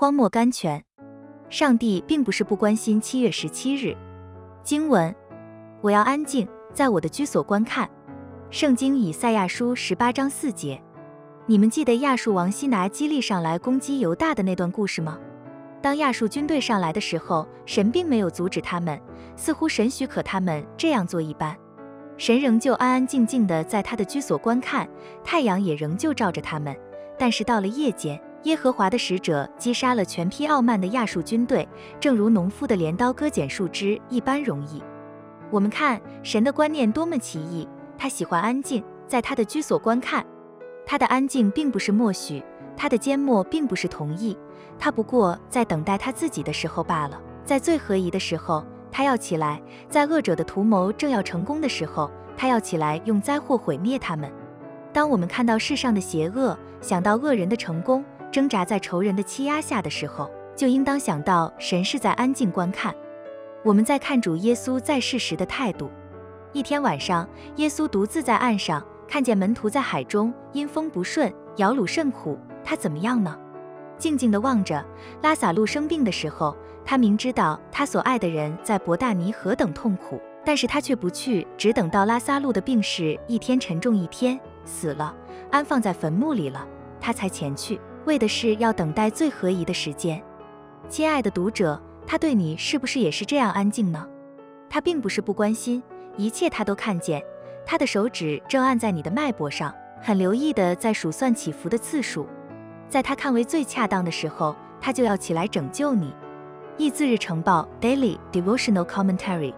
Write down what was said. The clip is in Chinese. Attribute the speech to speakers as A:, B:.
A: 荒漠甘泉。上帝并不是不关心七月十七日。经文：我要安静，在我的居所观看。圣经以赛亚书十八章四节。你们记得亚述王西拿基利上来攻击犹大的那段故事吗？当亚述军队上来的时候，神并没有阻止他们，似乎神许可他们这样做一般。神仍旧安安静静的在他的居所观看，太阳也仍旧照着他们。但是到了夜间，耶和华的使者击杀了全批傲慢的亚述军队，正如农夫的镰刀割剪树枝一般容易。我们看神的观念多么奇异，他喜欢安静，在他的居所观看。他的安静并不是默许，他的缄默并不是同意，他不过在等待他自己的时候罢了。在最合宜的时候，他要起来；在恶者的图谋正要成功的时候，他要起来，用灾祸毁灭他们。当我们看到世上的邪恶，想到恶人的成功，挣扎在仇人的欺压下的时候，就应当想到神是在安静观看。我们在看主耶稣在世时的态度。一天晚上，耶稣独自在岸上。看见门徒在海中因风不顺，摇橹甚苦，他怎么样呢？静静地望着拉萨路生病的时候，他明知道他所爱的人在伯大尼何等痛苦，但是他却不去，只等到拉萨路的病势一天沉重一天，死了，安放在坟墓里了，他才前去，为的是要等待最合宜的时间。亲爱的读者，他对你是不是也是这样安静呢？他并不是不关心，一切他都看见。他的手指正按在你的脉搏上，很留意的在数算起伏的次数，在他看为最恰当的时候，他就要起来拯救你。《易字日成报》Daily Devotional Commentary。